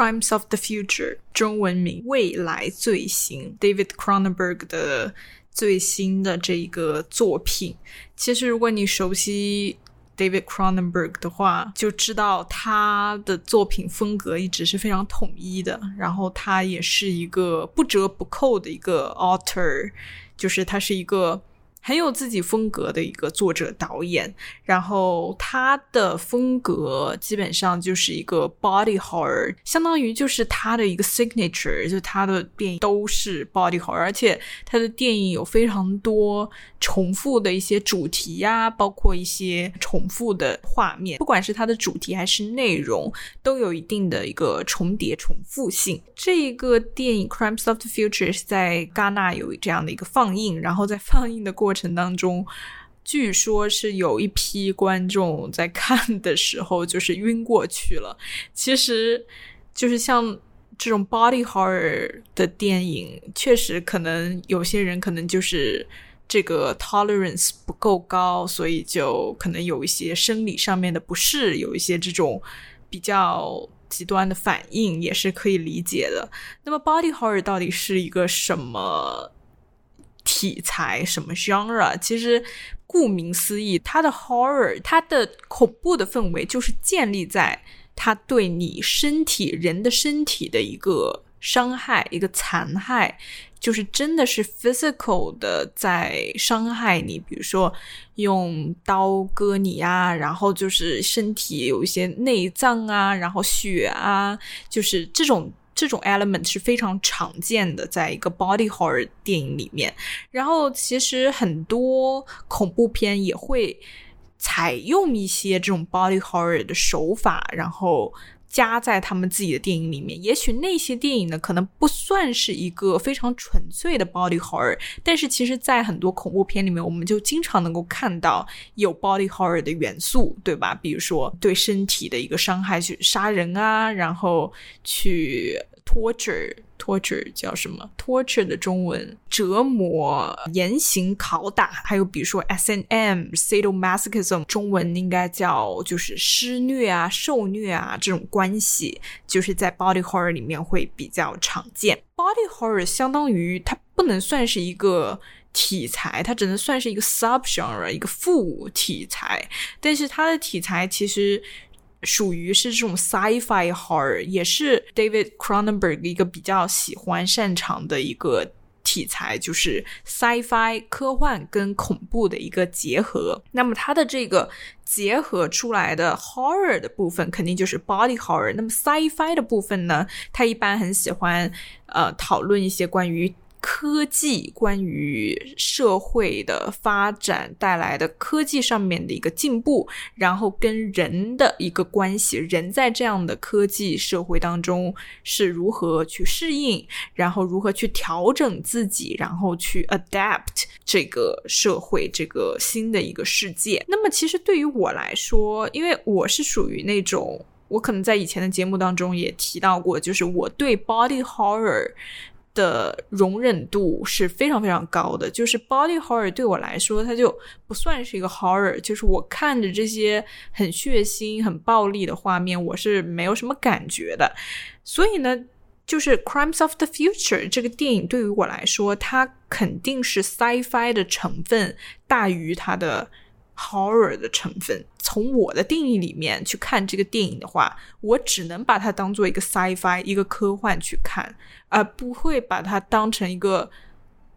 Crimes of the Future》，中文名《未来罪行》，David Cronenberg 的最新的这一个作品。其实，如果你熟悉 David Cronenberg 的话，就知道他的作品风格一直是非常统一的。然后，他也是一个不折不扣的一个 author，就是他是一个。很有自己风格的一个作者导演，然后他的风格基本上就是一个 body horror，相当于就是他的一个 signature，就他的电影都是 body horror，而且他的电影有非常多重复的一些主题呀，包括一些重复的画面，不管是他的主题还是内容，都有一定的一个重叠重复性。这一个电影《Crimes of the Future》是在戛纳有这样的一个放映，然后在放映的过。过程当中，据说是有一批观众在看的时候就是晕过去了。其实，就是像这种 body horror 的电影，确实可能有些人可能就是这个 tolerance 不够高，所以就可能有一些生理上面的不适，有一些这种比较极端的反应，也是可以理解的。那么 body horror 到底是一个什么？题材什么 genre？其实顾名思义，它的 horror，它的恐怖的氛围就是建立在它对你身体、人的身体的一个伤害、一个残害，就是真的是 physical 的在伤害你。比如说用刀割你啊，然后就是身体有一些内脏啊，然后血啊，就是这种。这种 element 是非常常见的，在一个 body horror 电影里面。然后，其实很多恐怖片也会采用一些这种 body horror 的手法，然后。加在他们自己的电影里面，也许那些电影呢，可能不算是一个非常纯粹的 body horror，但是其实，在很多恐怖片里面，我们就经常能够看到有 body horror 的元素，对吧？比如说对身体的一个伤害，去杀人啊，然后去。Torture，torture 叫什么？torture 的中文折磨、严刑拷打，还有比如说 S N M，sadomasochism，中文应该叫就是施虐啊、受虐啊这种关系，就是在 body horror 里面会比较常见。body horror 相当于它不能算是一个题材，它只能算是一个 subgenre，一个副题材，但是它的题材其实。属于是这种 sci-fi horror，也是 David Cronenberg 一个比较喜欢擅长的一个题材，就是 sci-fi 科幻跟恐怖的一个结合。那么它的这个结合出来的 horror 的部分，肯定就是 body horror。那么 sci-fi 的部分呢，他一般很喜欢呃讨论一些关于。科技关于社会的发展带来的科技上面的一个进步，然后跟人的一个关系，人在这样的科技社会当中是如何去适应，然后如何去调整自己，然后去 adapt 这个社会这个新的一个世界。那么，其实对于我来说，因为我是属于那种，我可能在以前的节目当中也提到过，就是我对 body horror。的容忍度是非常非常高的，就是 body horror 对我来说，它就不算是一个 horror，就是我看着这些很血腥、很暴力的画面，我是没有什么感觉的。所以呢，就是 Crimes of the Future 这个电影对于我来说，它肯定是 sci-fi 的成分大于它的。horror 的成分，从我的定义里面去看这个电影的话，我只能把它当做一个 sci-fi 一个科幻去看，而不会把它当成一个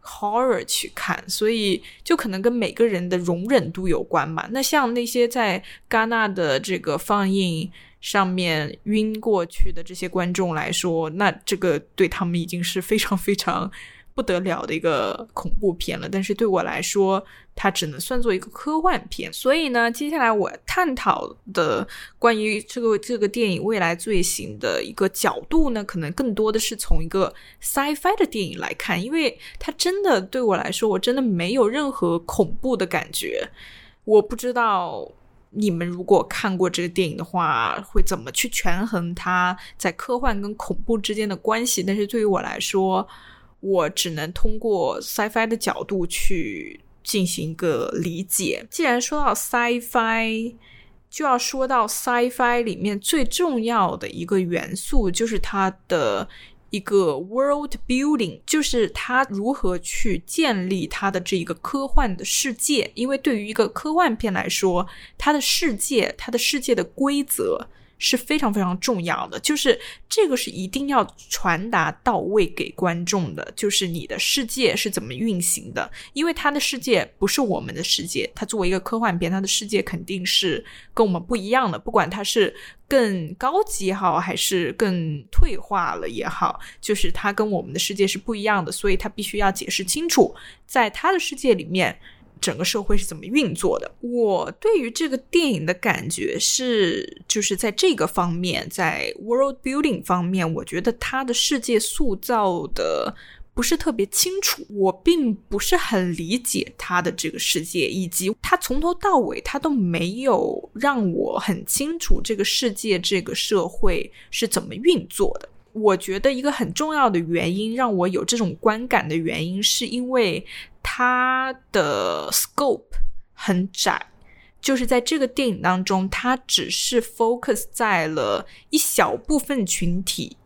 horror 去看。所以，就可能跟每个人的容忍度有关吧。那像那些在戛纳的这个放映上面晕过去的这些观众来说，那这个对他们已经是非常非常。不得了的一个恐怖片了，但是对我来说，它只能算作一个科幻片。所以呢，接下来我探讨的关于这个这个电影《未来罪行》的一个角度呢，可能更多的是从一个 sci-fi 的电影来看，因为它真的对我来说，我真的没有任何恐怖的感觉。我不知道你们如果看过这个电影的话，会怎么去权衡它在科幻跟恐怖之间的关系。但是对于我来说，我只能通过 sci-fi 的角度去进行一个理解。既然说到 sci-fi，就要说到 sci-fi 里面最重要的一个元素，就是它的一个 world building，就是它如何去建立它的这一个科幻的世界。因为对于一个科幻片来说，它的世界，它的世界的规则。是非常非常重要的，就是这个是一定要传达到位给观众的，就是你的世界是怎么运行的，因为他的世界不是我们的世界，他作为一个科幻片，他的世界肯定是跟我们不一样的，不管他是更高级也好，还是更退化了也好，就是他跟我们的世界是不一样的，所以他必须要解释清楚，在他的世界里面。整个社会是怎么运作的？我对于这个电影的感觉是，就是在这个方面，在 world building 方面，我觉得他的世界塑造的不是特别清楚，我并不是很理解他的这个世界，以及他从头到尾他都没有让我很清楚这个世界、这个社会是怎么运作的。我觉得一个很重要的原因，让我有这种观感的原因，是因为。它的 scope 很窄，就是在这个电影当中，它只是 focus 在了一小部分群体，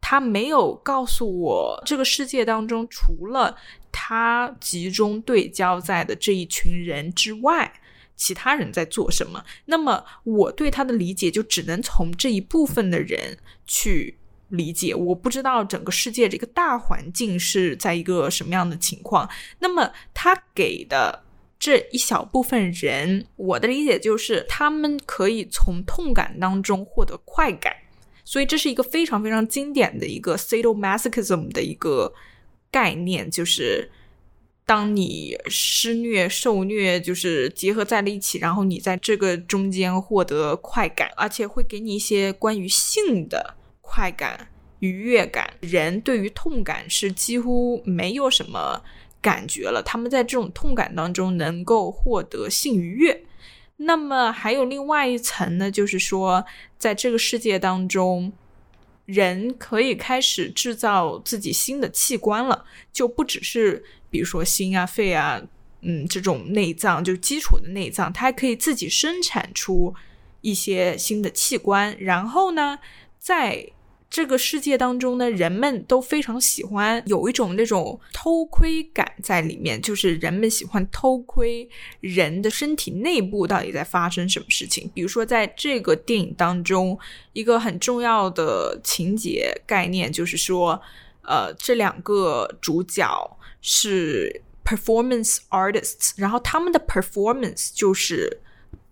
它没有告诉我这个世界当中除了它集中对焦在的这一群人之外，其他人在做什么。那么我对他的理解就只能从这一部分的人去。理解，我不知道整个世界这个大环境是在一个什么样的情况。那么他给的这一小部分人，我的理解就是他们可以从痛感当中获得快感，所以这是一个非常非常经典的一个 sadomasochism 的一个概念，就是当你施虐受虐就是结合在了一起，然后你在这个中间获得快感，而且会给你一些关于性的。快感、愉悦感，人对于痛感是几乎没有什么感觉了。他们在这种痛感当中能够获得性愉悦。那么还有另外一层呢，就是说，在这个世界当中，人可以开始制造自己新的器官了，就不只是比如说心啊、肺啊，嗯，这种内脏，就基础的内脏，它还可以自己生产出一些新的器官。然后呢，在这个世界当中呢，人们都非常喜欢有一种那种偷窥感在里面，就是人们喜欢偷窥人的身体内部到底在发生什么事情。比如说，在这个电影当中，一个很重要的情节概念就是说，呃，这两个主角是 performance artists，然后他们的 performance 就是。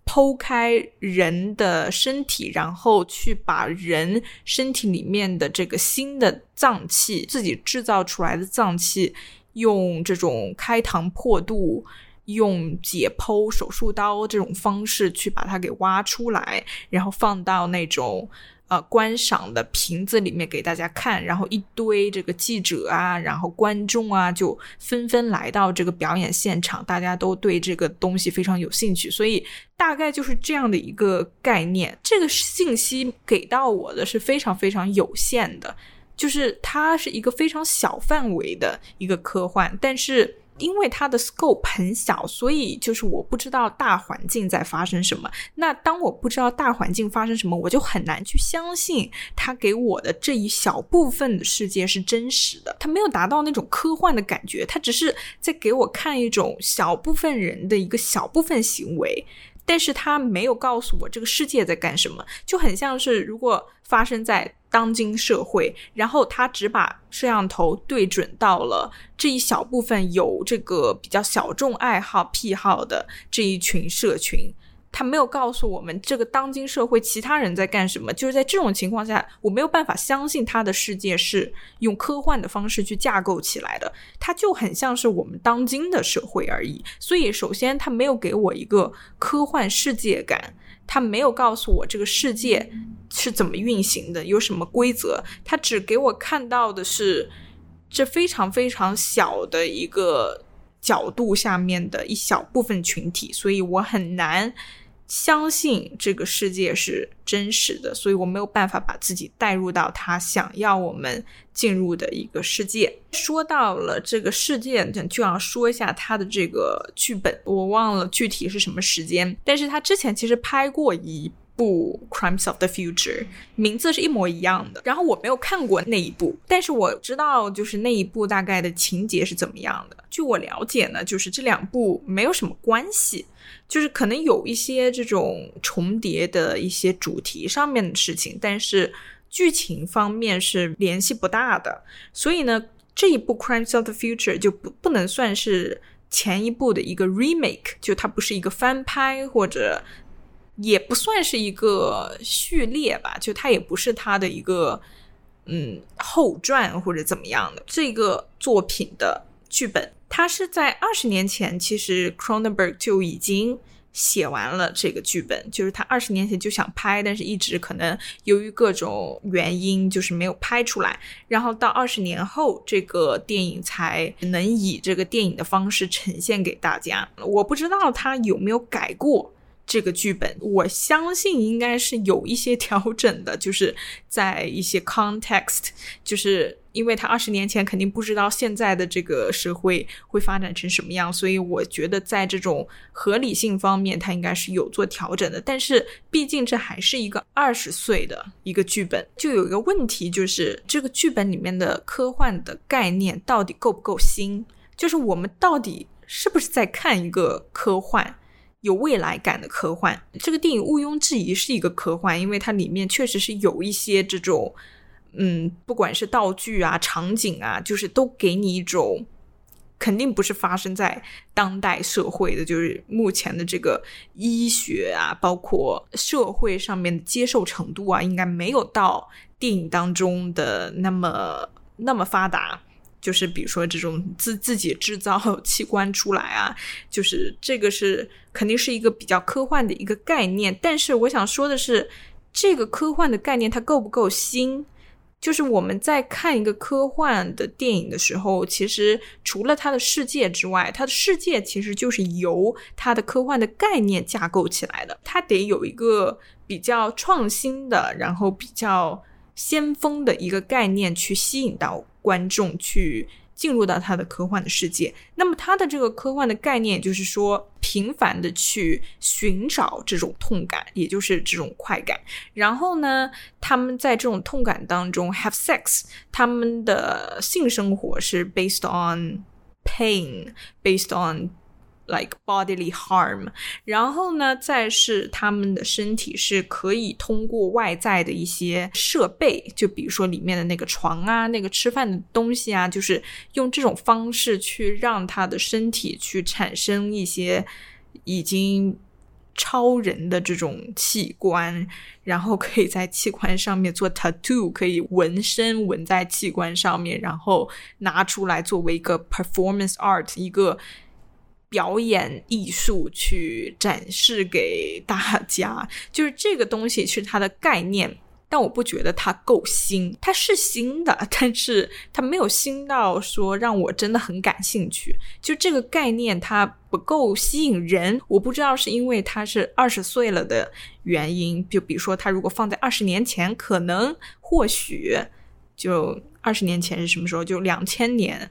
剖开人的身体，然后去把人身体里面的这个新的脏器，自己制造出来的脏器，用这种开膛破肚、用解剖手术刀这种方式去把它给挖出来，然后放到那种。呃，观赏的瓶子里面给大家看，然后一堆这个记者啊，然后观众啊，就纷纷来到这个表演现场，大家都对这个东西非常有兴趣，所以大概就是这样的一个概念。这个信息给到我的是非常非常有限的，就是它是一个非常小范围的一个科幻，但是。因为它的 scope 很小，所以就是我不知道大环境在发生什么。那当我不知道大环境发生什么，我就很难去相信他给我的这一小部分的世界是真实的。它没有达到那种科幻的感觉，它只是在给我看一种小部分人的一个小部分行为。但是他没有告诉我这个世界在干什么，就很像是如果发生在当今社会，然后他只把摄像头对准到了这一小部分有这个比较小众爱好癖好的这一群社群。他没有告诉我们这个当今社会其他人在干什么，就是在这种情况下，我没有办法相信他的世界是用科幻的方式去架构起来的，它就很像是我们当今的社会而已。所以，首先他没有给我一个科幻世界感，他没有告诉我这个世界是怎么运行的，有什么规则，他只给我看到的是这非常非常小的一个角度下面的一小部分群体，所以我很难。相信这个世界是真实的，所以我没有办法把自己带入到他想要我们进入的一个世界。说到了这个世界，就要说一下他的这个剧本，我忘了具体是什么时间，但是他之前其实拍过一部《Crimes of the Future》，名字是一模一样的。然后我没有看过那一部，但是我知道就是那一部大概的情节是怎么样的。据我了解呢，就是这两部没有什么关系。就是可能有一些这种重叠的一些主题上面的事情，但是剧情方面是联系不大的。所以呢，这一部《Crimes of the Future》就不不能算是前一部的一个 remake，就它不是一个翻拍，或者也不算是一个序列吧，就它也不是它的一个嗯后传或者怎么样的。这个作品的剧本。他是在二十年前，其实 Cronenberg 就已经写完了这个剧本，就是他二十年前就想拍，但是一直可能由于各种原因，就是没有拍出来。然后到二十年后，这个电影才能以这个电影的方式呈现给大家。我不知道他有没有改过。这个剧本，我相信应该是有一些调整的，就是在一些 context，就是因为他二十年前肯定不知道现在的这个社会会发展成什么样，所以我觉得在这种合理性方面，他应该是有做调整的。但是毕竟这还是一个二十岁的一个剧本，就有一个问题，就是这个剧本里面的科幻的概念到底够不够新？就是我们到底是不是在看一个科幻？有未来感的科幻，这个电影毋庸置疑是一个科幻，因为它里面确实是有一些这种，嗯，不管是道具啊、场景啊，就是都给你一种肯定不是发生在当代社会的，就是目前的这个医学啊，包括社会上面的接受程度啊，应该没有到电影当中的那么那么发达。就是比如说这种自自己制造 器官出来啊，就是这个是肯定是一个比较科幻的一个概念。但是我想说的是，这个科幻的概念它够不够新？就是我们在看一个科幻的电影的时候，其实除了它的世界之外，它的世界其实就是由它的科幻的概念架构起来的。它得有一个比较创新的，然后比较先锋的一个概念去吸引到。观众去进入到他的科幻的世界，那么他的这个科幻的概念，就是说频繁的去寻找这种痛感，也就是这种快感。然后呢，他们在这种痛感当中 have sex，他们的性生活是 based on pain，based on。Like bodily harm，然后呢，再是他们的身体是可以通过外在的一些设备，就比如说里面的那个床啊，那个吃饭的东西啊，就是用这种方式去让他的身体去产生一些已经超人的这种器官，然后可以在器官上面做 tattoo，可以纹身纹在器官上面，然后拿出来作为一个 performance art 一个。表演艺术去展示给大家，就是这个东西是它的概念，但我不觉得它够新。它是新的，但是它没有新到说让我真的很感兴趣。就这个概念它不够吸引人，我不知道是因为它是二十岁了的原因。就比如说，它如果放在二十年前，可能或许就二十年前是什么时候？就两千年。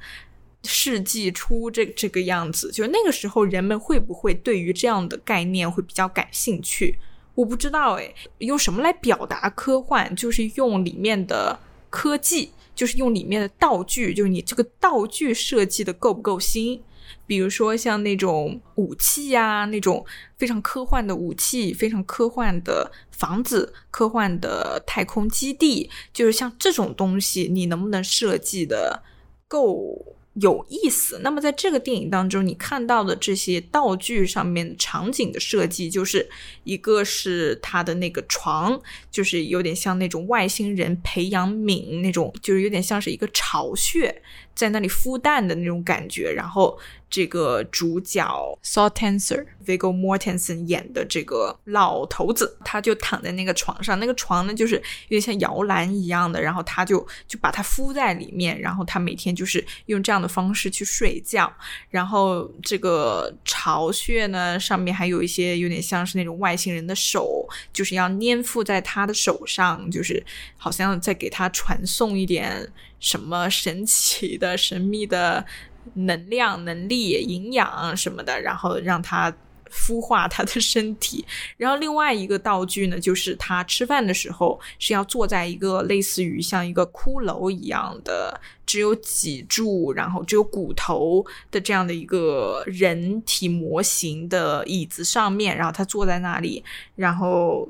世纪初这这个样子，就是那个时候人们会不会对于这样的概念会比较感兴趣？我不知道诶，用什么来表达科幻？就是用里面的科技，就是用里面的道具，就是你这个道具设计的够不够新？比如说像那种武器呀，那种非常科幻的武器，非常科幻的房子，科幻的太空基地，就是像这种东西，你能不能设计的够？有意思。那么在这个电影当中，你看到的这些道具上面场景的设计，就是一个是他的那个床，就是有点像那种外星人培养皿那种，就是有点像是一个巢穴在那里孵蛋的那种感觉。然后这个主角 Saw Tenser Viggo Mortensen 演的这个老头子，他就躺在那个床上，那个床呢就是有点像摇篮一样的，然后他就就把它敷在里面，然后他每天就是用这样的方式去睡觉。然后这个巢穴呢上面还有一些有点像是那种外星人的手，就是要粘附在他的手上，就是好像在给他传送一点什么神奇的、神秘的。能量、能力、营养什么的，然后让他孵化他的身体。然后另外一个道具呢，就是他吃饭的时候是要坐在一个类似于像一个骷髅一样的，只有脊柱，然后只有骨头的这样的一个人体模型的椅子上面，然后他坐在那里，然后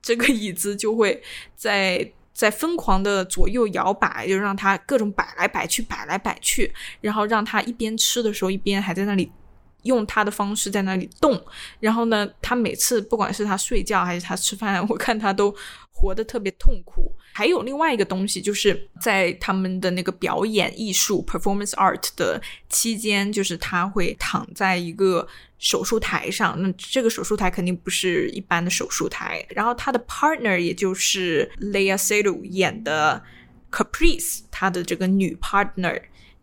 这个椅子就会在。在疯狂的左右摇摆，就让它各种摆来摆去，摆来摆去，然后让它一边吃的时候，一边还在那里用他的方式在那里动。然后呢，他每次不管是他睡觉还是他吃饭，我看他都。活得特别痛苦。还有另外一个东西，就是在他们的那个表演艺术 （performance art） 的期间，就是他会躺在一个手术台上。那这个手术台肯定不是一般的手术台。然后他的 partner，也就是 Lea Seydoux 演的 Caprice，他的这个女 partner，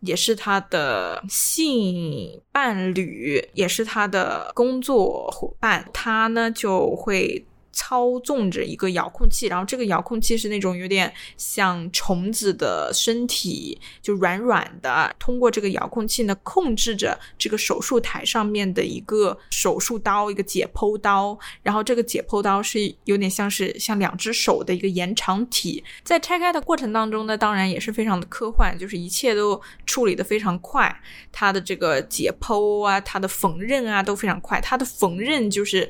也是他的性伴侣，也是他的工作伙伴。他呢就会。操纵着一个遥控器，然后这个遥控器是那种有点像虫子的身体，就软软的。通过这个遥控器呢，控制着这个手术台上面的一个手术刀，一个解剖刀。然后这个解剖刀是有点像是像两只手的一个延长体。在拆开的过程当中呢，当然也是非常的科幻，就是一切都处理的非常快。它的这个解剖啊，它的缝纫啊都非常快。它的缝纫就是。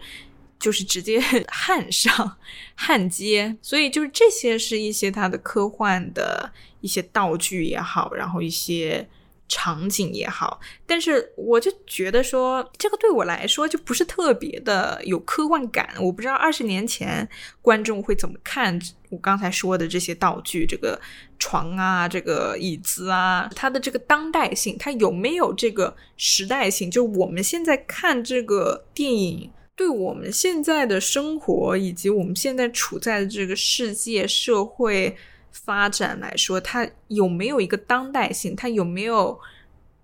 就是直接 焊上、焊接，所以就是这些是一些它的科幻的一些道具也好，然后一些场景也好。但是我就觉得说，这个对我来说就不是特别的有科幻感。我不知道二十年前观众会怎么看我刚才说的这些道具，这个床啊，这个椅子啊，它的这个当代性，它有没有这个时代性？就我们现在看这个电影。对我们现在的生活以及我们现在处在的这个世界社会发展来说，它有没有一个当代性？它有没有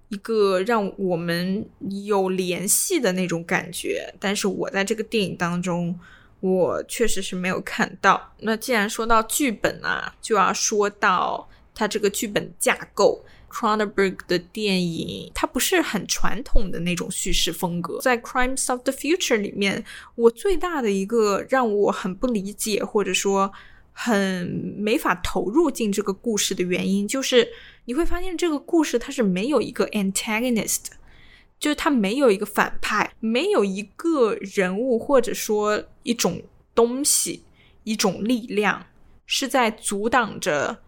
一个让我们有联系的那种感觉？但是我在这个电影当中，我确实是没有看到。那既然说到剧本啊，就要说到它这个剧本架构。Cronenberg 的电影，它不是很传统的那种叙事风格。在《Crimes of the Future》里面，我最大的一个让我很不理解，或者说很没法投入进这个故事的原因，就是你会发现这个故事它是没有一个 antagonist，就是它没有一个反派，没有一个人物或者说一种东西、一种力量是在阻挡着。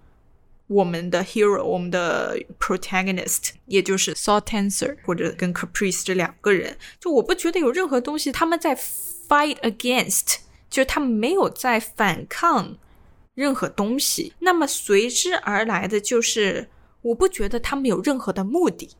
我们的 hero，我们的 protagonist，也就是 Saw Tenser 或者跟 Caprice 这两个人，就我不觉得有任何东西他们在 fight against，就是他们没有在反抗任何东西。那么随之而来的就是，我不觉得他们有任何的目的，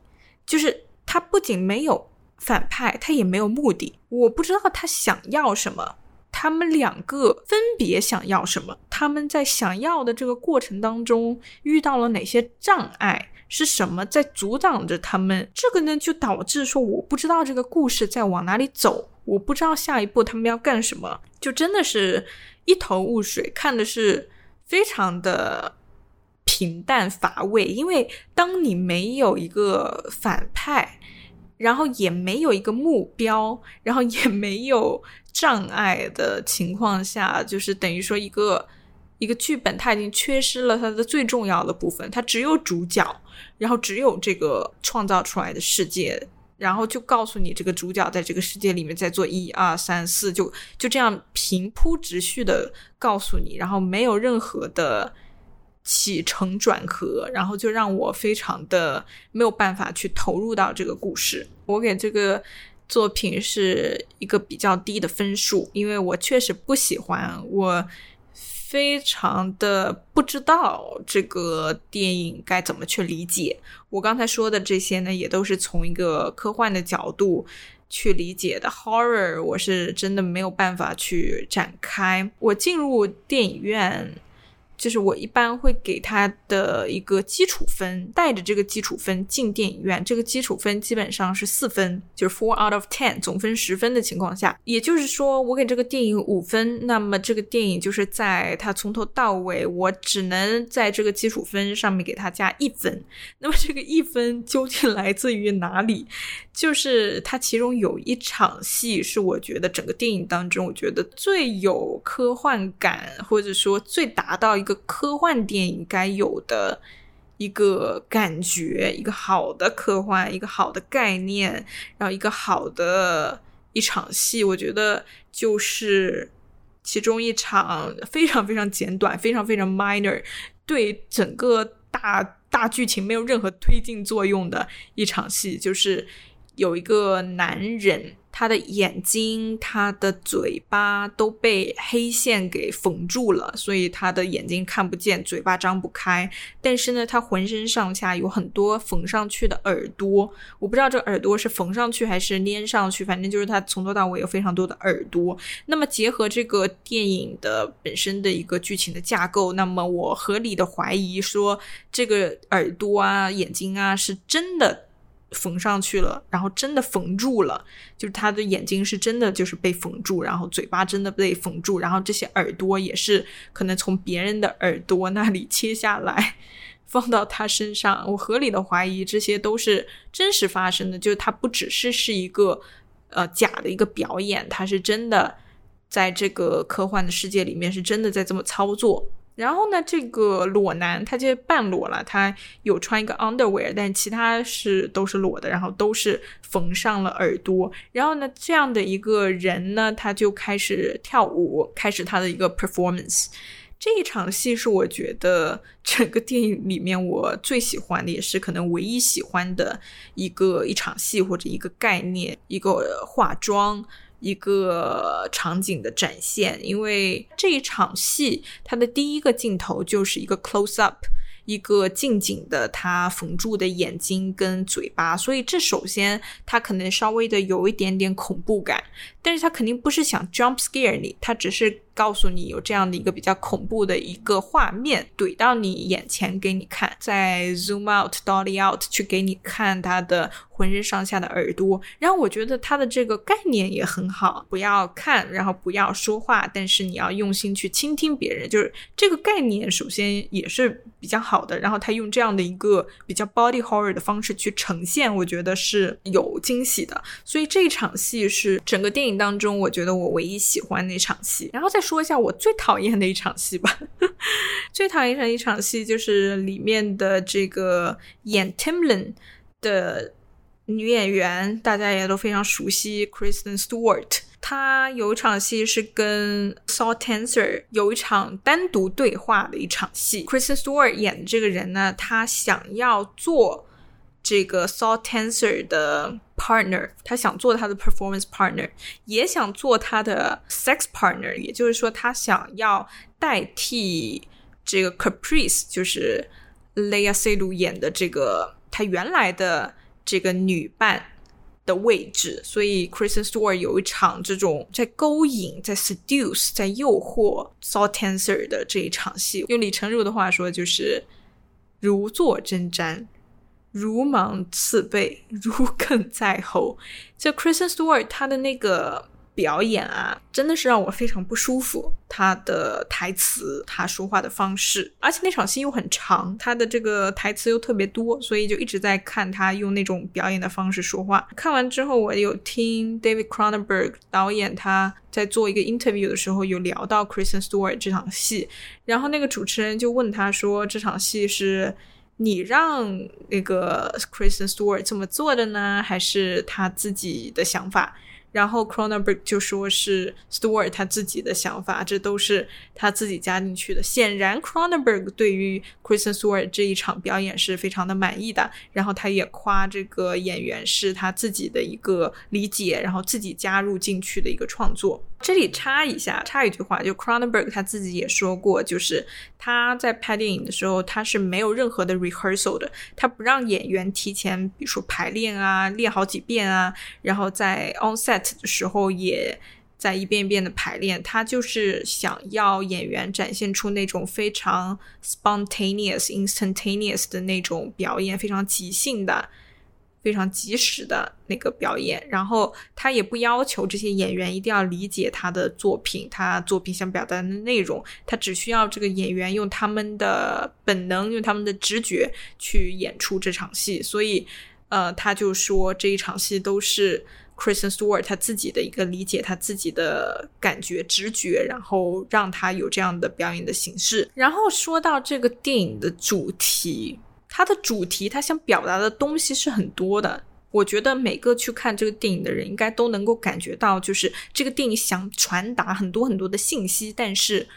就是他不仅没有反派，他也没有目的。我不知道他想要什么。他们两个分别想要什么？他们在想要的这个过程当中遇到了哪些障碍？是什么在阻挡着他们？这个呢，就导致说我不知道这个故事在往哪里走，我不知道下一步他们要干什么，就真的是一头雾水，看的是非常的平淡乏味。因为当你没有一个反派。然后也没有一个目标，然后也没有障碍的情况下，就是等于说一个一个剧本，它已经缺失了它的最重要的部分，它只有主角，然后只有这个创造出来的世界，然后就告诉你这个主角在这个世界里面在做一二三四，就就这样平铺直叙的告诉你，然后没有任何的。起承转合，然后就让我非常的没有办法去投入到这个故事。我给这个作品是一个比较低的分数，因为我确实不喜欢我。非常的不知道这个电影该怎么去理解。我刚才说的这些呢，也都是从一个科幻的角度去理解的。Horror，我是真的没有办法去展开。我进入电影院。就是我一般会给他的一个基础分，带着这个基础分进电影院。这个基础分基本上是四分，就是 four out of ten，总分十分的情况下，也就是说我给这个电影五分，那么这个电影就是在它从头到尾，我只能在这个基础分上面给它加一分。那么这个一分究竟来自于哪里？就是它其中有一场戏是我觉得整个电影当中，我觉得最有科幻感，或者说最达到一个科幻电影该有的一个感觉，一个好的科幻，一个好的概念，然后一个好的一场戏，我觉得就是其中一场非常非常简短、非常非常 minor，对整个大大剧情没有任何推进作用的一场戏，就是。有一个男人，他的眼睛、他的嘴巴都被黑线给缝住了，所以他的眼睛看不见，嘴巴张不开。但是呢，他浑身上下有很多缝上去的耳朵，我不知道这耳朵是缝上去还是粘上去，反正就是他从头到尾有非常多的耳朵。那么结合这个电影的本身的一个剧情的架构，那么我合理的怀疑说，这个耳朵啊、眼睛啊是真的。缝上去了，然后真的缝住了，就是他的眼睛是真的就是被缝住，然后嘴巴真的被缝住，然后这些耳朵也是可能从别人的耳朵那里切下来放到他身上。我合理的怀疑这些都是真实发生的，就是他不只是是一个呃假的一个表演，他是真的在这个科幻的世界里面是真的在这么操作。然后呢，这个裸男他就半裸了，他有穿一个 underwear，但其他是都是裸的，然后都是缝上了耳朵。然后呢，这样的一个人呢，他就开始跳舞，开始他的一个 performance。这一场戏是我觉得整个电影里面我最喜欢的，也是可能唯一喜欢的一个一场戏或者一个概念，一个化妆。一个场景的展现，因为这一场戏，它的第一个镜头就是一个 close up。一个近景的他缝住的眼睛跟嘴巴，所以这首先他可能稍微的有一点点恐怖感，但是他肯定不是想 jump scare 你，他只是告诉你有这样的一个比较恐怖的一个画面怼到你眼前给你看，再 zoom out dolly out 去给你看他的浑身上下的耳朵，然后我觉得他的这个概念也很好，不要看，然后不要说话，但是你要用心去倾听别人，就是这个概念首先也是比较好。的，然后他用这样的一个比较 body horror 的方式去呈现，我觉得是有惊喜的。所以这场戏是整个电影当中，我觉得我唯一喜欢的一场戏。然后在说一下我最讨厌的一场戏吧。最讨厌的一场戏就是里面的这个演 Timlin 的女演员，大家也都非常熟悉，Kristen Stewart。她有一场戏是跟 Saw Tenser 有一场单独对话的一场戏。Kristen Stewart 演的这个人呢，她想要做这个 Saw Tenser 的 partner，他想做他的 performance partner，也想做他的 sex partner，也就是说，他想要代替这个 Caprice，就是 Lea Seydoux 演的这个他原来的这个女伴。的位置，所以 Kristen Stewart 有一场这种在勾引、在 seduce、在诱惑 Saw Tenser 的这一场戏，用李成儒的话说，就是如坐针毡，如芒刺背，如鲠在喉。就 Kristen Stewart 他的那个。表演啊，真的是让我非常不舒服。他的台词，他说话的方式，而且那场戏又很长，他的这个台词又特别多，所以就一直在看他用那种表演的方式说话。看完之后，我有听 David Cronenberg 导演他在做一个 interview 的时候，有聊到 Kristen Stewart 这场戏，然后那个主持人就问他说：“这场戏是你让那个 Kristen Stewart 这么做的呢，还是他自己的想法？”然后 Cronenberg 就说是 Stewart 他自己的想法，这都是他自己加进去的。显然 Cronenberg 对于 Kristen Stewart 这一场表演是非常的满意的，然后他也夸这个演员是他自己的一个理解，然后自己加入进去的一个创作。这里插一下，插一句话，就 Cronenberg 他自己也说过，就是他在拍电影的时候，他是没有任何的 rehearsal 的，他不让演员提前，比如说排练啊，练好几遍啊，然后在 on set。的时候也在一遍一遍的排练，他就是想要演员展现出那种非常 spontaneous、instantaneous 的那种表演，非常即兴的、非常及时的那个表演。然后他也不要求这些演员一定要理解他的作品，他作品想表达的内容，他只需要这个演员用他们的本能、用他们的直觉去演出这场戏。所以，呃，他就说这一场戏都是。Kristen Stewart 他自己的一个理解，他自己的感觉、直觉，然后让他有这样的表演的形式。然后说到这个电影的主题，它的主题，他想表达的东西是很多的。我觉得每个去看这个电影的人，应该都能够感觉到，就是这个电影想传达很多很多的信息，但是。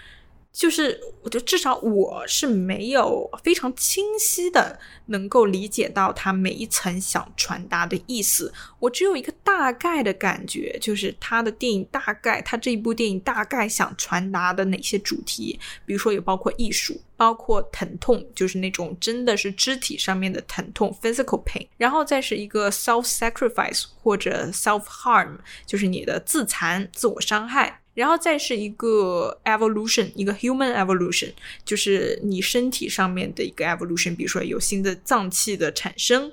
就是，我觉得至少我是没有非常清晰的能够理解到他每一层想传达的意思。我只有一个大概的感觉，就是他的电影大概，他这一部电影大概想传达的哪些主题，比如说有包括艺术，包括疼痛，就是那种真的是肢体上面的疼痛 （physical pain），然后再是一个 self-sacrifice 或者 self-harm，就是你的自残、自我伤害。然后再是一个 evolution，一个 human evolution，就是你身体上面的一个 evolution，比如说有新的脏器的产生。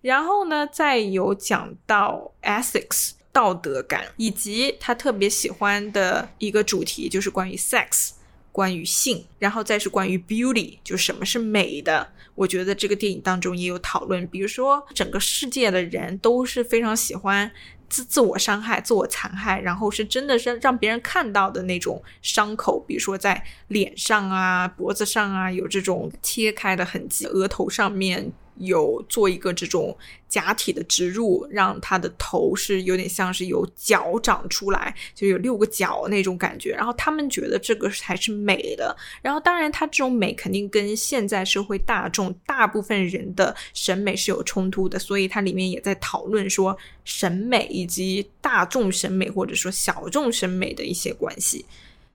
然后呢，再有讲到 ethics 道德感，以及他特别喜欢的一个主题就是关于 sex，关于性。然后再是关于 beauty，就什么是美的。我觉得这个电影当中也有讨论，比如说整个世界的人都是非常喜欢。自自我伤害、自我残害，然后是真的是让别人看到的那种伤口，比如说在脸上啊、脖子上啊有这种切开的痕迹，额头上面。有做一个这种假体的植入，让他的头是有点像是有角长出来，就有六个角那种感觉。然后他们觉得这个才是美的。然后当然，他这种美肯定跟现在社会大众大部分人的审美是有冲突的。所以它里面也在讨论说审美以及大众审美或者说小众审美的一些关系。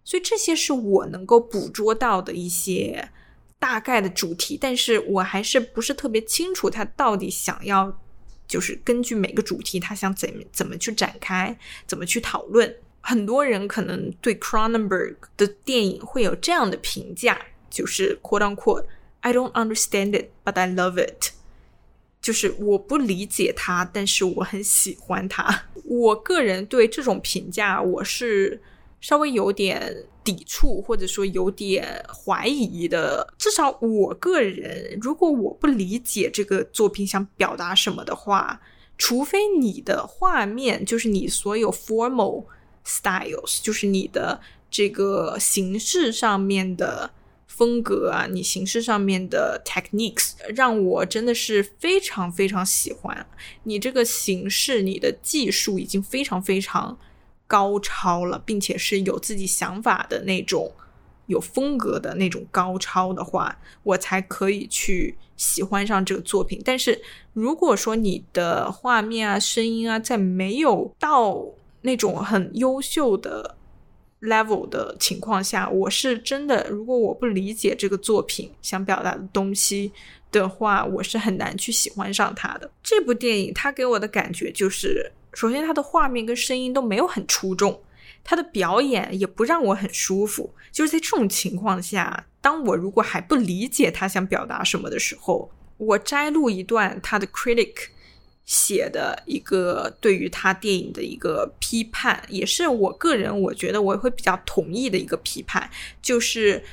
所以这些是我能够捕捉到的一些。大概的主题，但是我还是不是特别清楚他到底想要，就是根据每个主题，他想怎么怎么去展开，怎么去讨论。很多人可能对 Cronenberg 的电影会有这样的评价，就是 “quote unquote”，I don't understand it, but I love it。就是我不理解他，但是我很喜欢他。我个人对这种评价，我是。稍微有点抵触，或者说有点怀疑的。至少我个人，如果我不理解这个作品想表达什么的话，除非你的画面就是你所有 formal styles，就是你的这个形式上面的风格啊，你形式上面的 techniques，让我真的是非常非常喜欢你这个形式，你的技术已经非常非常。高超了，并且是有自己想法的那种，有风格的那种高超的话，我才可以去喜欢上这个作品。但是如果说你的画面啊、声音啊，在没有到那种很优秀的 level 的情况下，我是真的，如果我不理解这个作品想表达的东西的话，我是很难去喜欢上它的。这部电影它给我的感觉就是。首先，他的画面跟声音都没有很出众，他的表演也不让我很舒服。就是在这种情况下，当我如果还不理解他想表达什么的时候，我摘录一段他的 critic 写的一个对于他电影的一个批判，也是我个人我觉得我会比较同意的一个批判，就是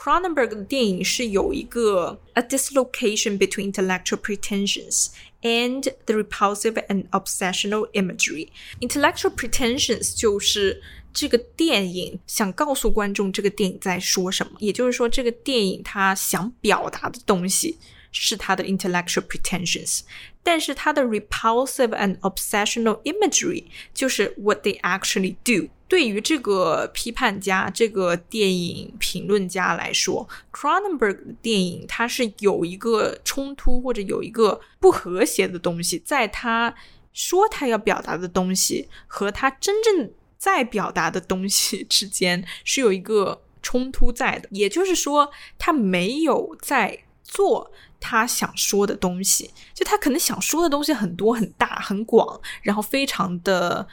Cronenberg 的电影是有一个 a dislocation between intellectual pretensions。and the repulsive and obsessional imagery. Intellectual pretensions 就是这个电影想告诉观众这个电影在说什么，也就是说这个电影它想表达的东西 是他的 intellectual pretensions，但是他的 repulsive and obsessional imagery 就是 what they actually do。 对于这个批判家、这个电影评论家来说，Cronenberg 的电影它是有一个冲突或者有一个不和谐的东西，在他说他要表达的东西和他真正在表达的东西 之间是有一个冲突在的。也就是说，他没有在做他想说的东西，就他可能想说的东西很多、很大、很广，然后非常的。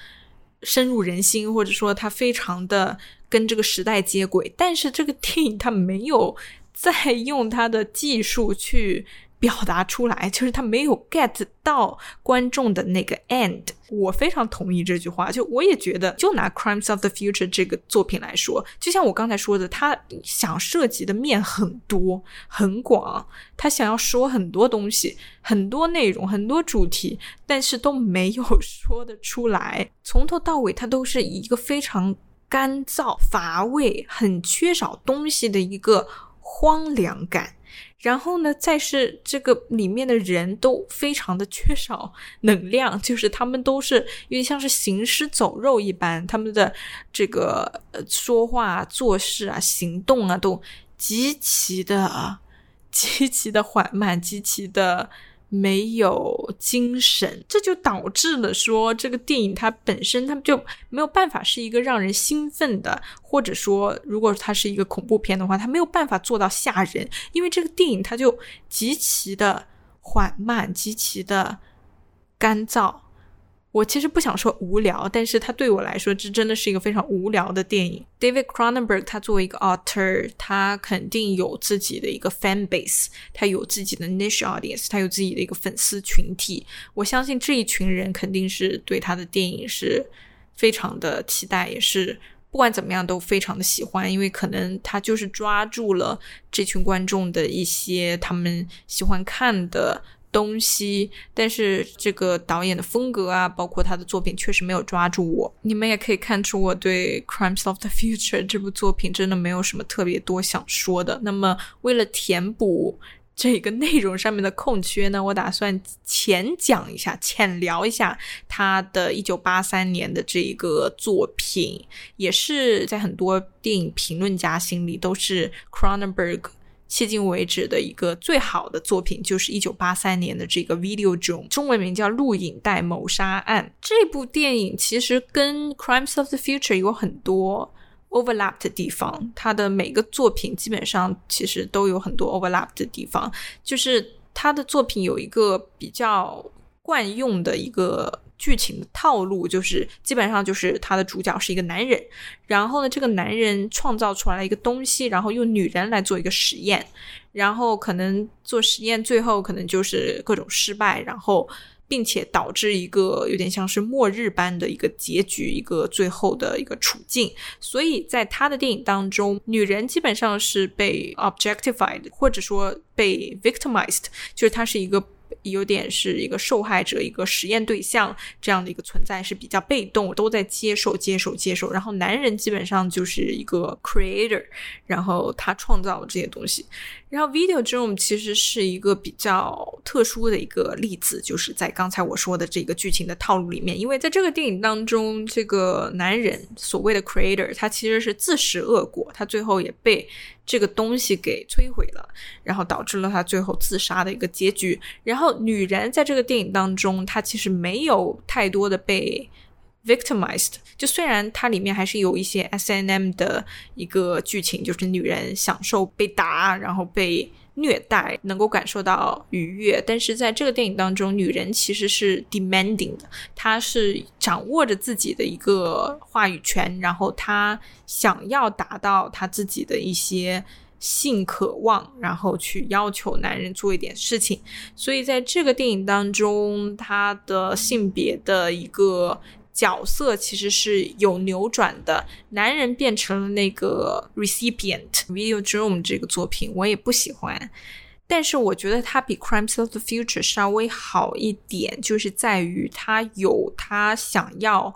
深入人心，或者说它非常的跟这个时代接轨，但是这个电影它没有在用它的技术去。表达出来，就是他没有 get 到观众的那个 end。我非常同意这句话，就我也觉得，就拿《Crimes of the Future》这个作品来说，就像我刚才说的，他想涉及的面很多很广，他想要说很多东西、很多内容、很多主题，但是都没有说得出来。从头到尾，他都是一个非常干燥、乏味、很缺少东西的一个荒凉感。然后呢，再是这个里面的人都非常的缺少能量，就是他们都是有点像是行尸走肉一般，他们的这个说话、做事啊、行动啊，都极其的、极其的缓慢，极其的。没有精神，这就导致了说这个电影它本身它就没有办法是一个让人兴奋的，或者说如果它是一个恐怖片的话，它没有办法做到吓人，因为这个电影它就极其的缓慢，极其的干燥。我其实不想说无聊，但是他对我来说，这真的是一个非常无聊的电影。David Cronenberg 他作为一个 author，他肯定有自己的一个 fan base，他有自己的 niche audience，他有自己的一个粉丝群体。我相信这一群人肯定是对他的电影是非常的期待，也是不管怎么样都非常的喜欢，因为可能他就是抓住了这群观众的一些他们喜欢看的。东西，但是这个导演的风格啊，包括他的作品，确实没有抓住我。你们也可以看出，我对《Crimes of the Future》这部作品真的没有什么特别多想说的。那么，为了填补这个内容上面的空缺呢，我打算浅讲一下、浅聊一下他的一九八三年的这一个作品，也是在很多电影评论家心里都是 Cronenberg。迄今为止的一个最好的作品，就是一九八三年的这个《Video Drum》，中文名叫《录影带谋杀案》。这部电影其实跟《Crimes of the Future》有很多 overlap 的地方，它的每个作品基本上其实都有很多 overlap 的地方，就是他的作品有一个比较惯用的一个。剧情的套路就是基本上就是他的主角是一个男人，然后呢，这个男人创造出来了一个东西，然后用女人来做一个实验，然后可能做实验最后可能就是各种失败，然后并且导致一个有点像是末日般的一个结局，一个最后的一个处境。所以在他的电影当中，女人基本上是被 objectified，或者说被 victimized，就是她是一个。有点是一个受害者，一个实验对象这样的一个存在是比较被动，都在接受、接受、接受。然后男人基本上就是一个 creator，然后他创造了这些东西。然后 video drum 其实是一个比较特殊的一个例子，就是在刚才我说的这个剧情的套路里面，因为在这个电影当中，这个男人所谓的 creator，他其实是自食恶果，他最后也被。这个东西给摧毁了，然后导致了他最后自杀的一个结局。然后女人在这个电影当中，她其实没有太多的被 victimized。就虽然它里面还是有一些 S N M 的一个剧情，就是女人享受被打，然后被。虐待能够感受到愉悦，但是在这个电影当中，女人其实是 demanding 的，她是掌握着自己的一个话语权，然后她想要达到她自己的一些性渴望，然后去要求男人做一点事情。所以在这个电影当中，她的性别的一个。角色其实是有扭转的，男人变成了那个 recipient。Video Drum 这个作品我也不喜欢，但是我觉得它比 Crimes of the Future 稍微好一点，就是在于它有它想要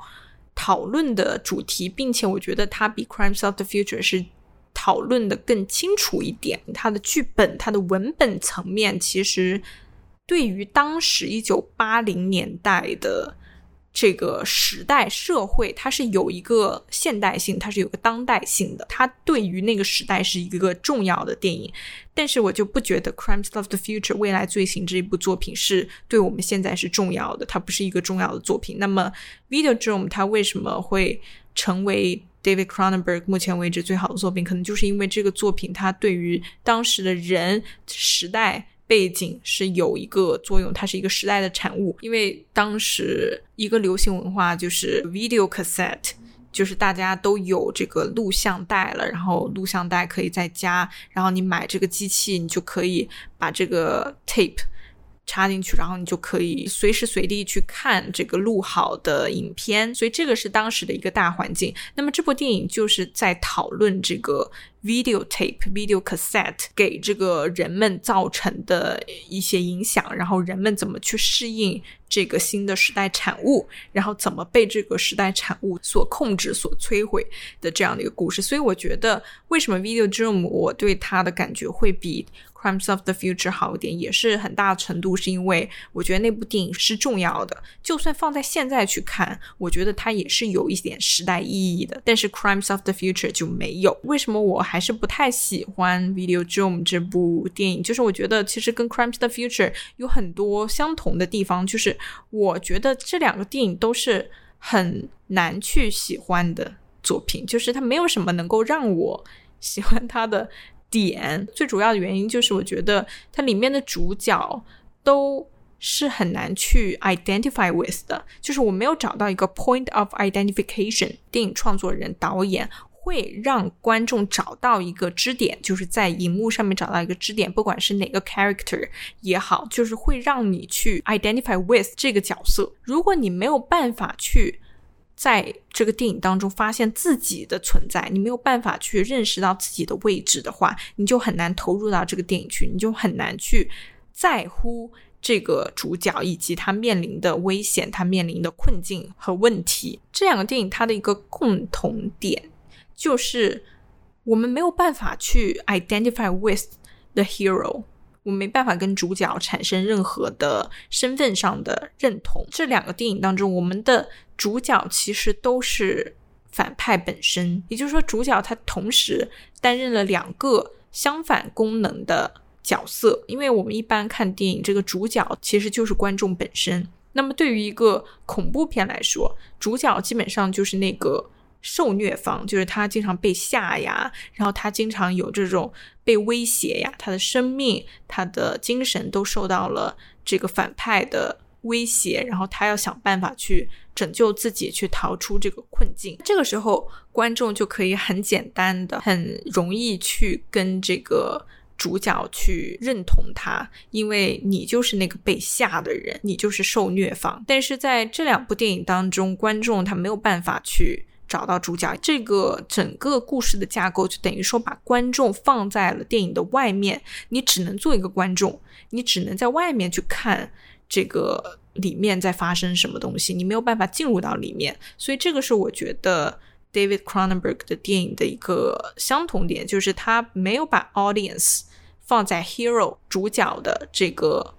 讨论的主题，并且我觉得它比 Crimes of the Future 是讨论的更清楚一点。它的剧本、它的文本层面，其实对于当时一九八零年代的。这个时代社会，它是有一个现代性，它是有个当代性的，它对于那个时代是一个重要的电影。但是我就不觉得《Crimes of the Future》未来罪行这一部作品是对我们现在是重要的，它不是一个重要的作品。那么《Videodrome》它为什么会成为 David Cronenberg 目前为止最好的作品？可能就是因为这个作品它对于当时的人时代。背景是有一个作用，它是一个时代的产物。因为当时一个流行文化就是 video cassette，就是大家都有这个录像带了，然后录像带可以在家，然后你买这个机器，你就可以把这个 tape。插进去，然后你就可以随时随地去看这个录好的影片，所以这个是当时的一个大环境。那么这部电影就是在讨论这个 video tape、video cassette 给这个人们造成的一些影响，然后人们怎么去适应这个新的时代产物，然后怎么被这个时代产物所控制、所摧毁的这样的一个故事。所以我觉得，为什么 video dream 我对它的感觉会比。Crimes of the Future 好一点，也是很大程度是因为我觉得那部电影是重要的，就算放在现在去看，我觉得它也是有一点时代意义的。但是 Crimes of the Future 就没有。为什么我还是不太喜欢 Video d r o m 这部电影？就是我觉得其实跟 Crimes the Future 有很多相同的地方，就是我觉得这两个电影都是很难去喜欢的作品，就是它没有什么能够让我喜欢它的。点最主要的原因就是，我觉得它里面的主角都是很难去 identify with 的，就是我没有找到一个 point of identification。电影创作人、导演会让观众找到一个支点，就是在荧幕上面找到一个支点，不管是哪个 character 也好，就是会让你去 identify with 这个角色。如果你没有办法去。在这个电影当中发现自己的存在，你没有办法去认识到自己的位置的话，你就很难投入到这个电影去，你就很难去在乎这个主角以及他面临的危险、他面临的困境和问题。这两个电影它的一个共同点就是，我们没有办法去 identify with the hero。我没办法跟主角产生任何的身份上的认同。这两个电影当中，我们的主角其实都是反派本身，也就是说，主角他同时担任了两个相反功能的角色。因为我们一般看电影，这个主角其实就是观众本身。那么，对于一个恐怖片来说，主角基本上就是那个。受虐方就是他经常被吓呀，然后他经常有这种被威胁呀，他的生命、他的精神都受到了这个反派的威胁，然后他要想办法去拯救自己，去逃出这个困境。这个时候，观众就可以很简单的、很容易去跟这个主角去认同他，因为你就是那个被吓的人，你就是受虐方。但是在这两部电影当中，观众他没有办法去。找到主角，这个整个故事的架构就等于说把观众放在了电影的外面，你只能做一个观众，你只能在外面去看这个里面在发生什么东西，你没有办法进入到里面。所以这个是我觉得 David Cronenberg 的电影的一个相同点，就是他没有把 audience 放在 hero 主角的这个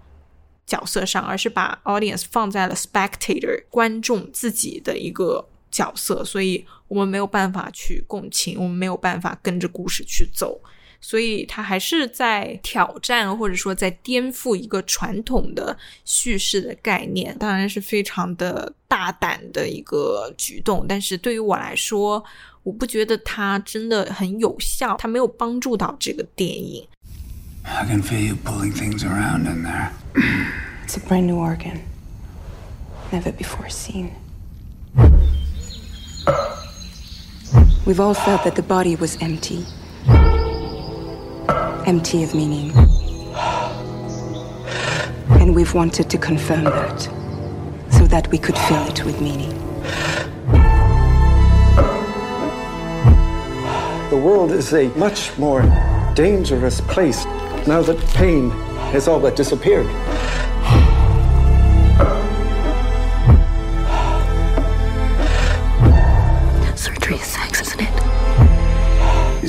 角色上，而是把 audience 放在了 spectator 观众自己的一个。角色，所以我们没有办法去共情，我们没有办法跟着故事去走，所以他还是在挑战或者说在颠覆一个传统的叙事的概念，当然是非常的大胆的一个举动。但是对于我来说，我不觉得它真的很有效，它没有帮助到这个电影。I can feel you pulling things around in there. It's a brand new organ, never before seen. We've all felt that the body was empty. Empty of meaning. And we've wanted to confirm that, so that we could fill it with meaning. The world is a much more dangerous place now that pain has all but disappeared.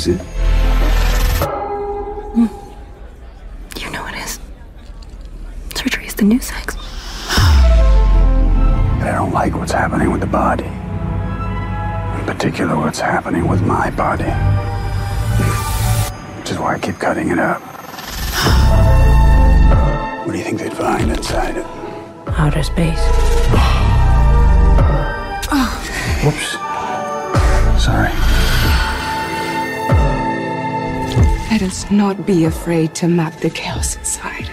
Is it? Hmm. You know it is. Surgery is the new sex. I don't like what's happening with the body. In particular, what's happening with my body. Which is why I keep cutting it up. What do you think they'd find inside it? Outer space. Oh. Whoops. Sorry. Let us not be afraid to map the chaos inside.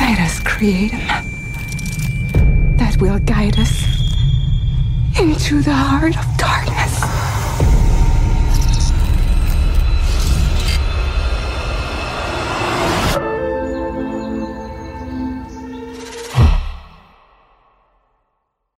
Let us create a map that will guide us into the heart of darkness.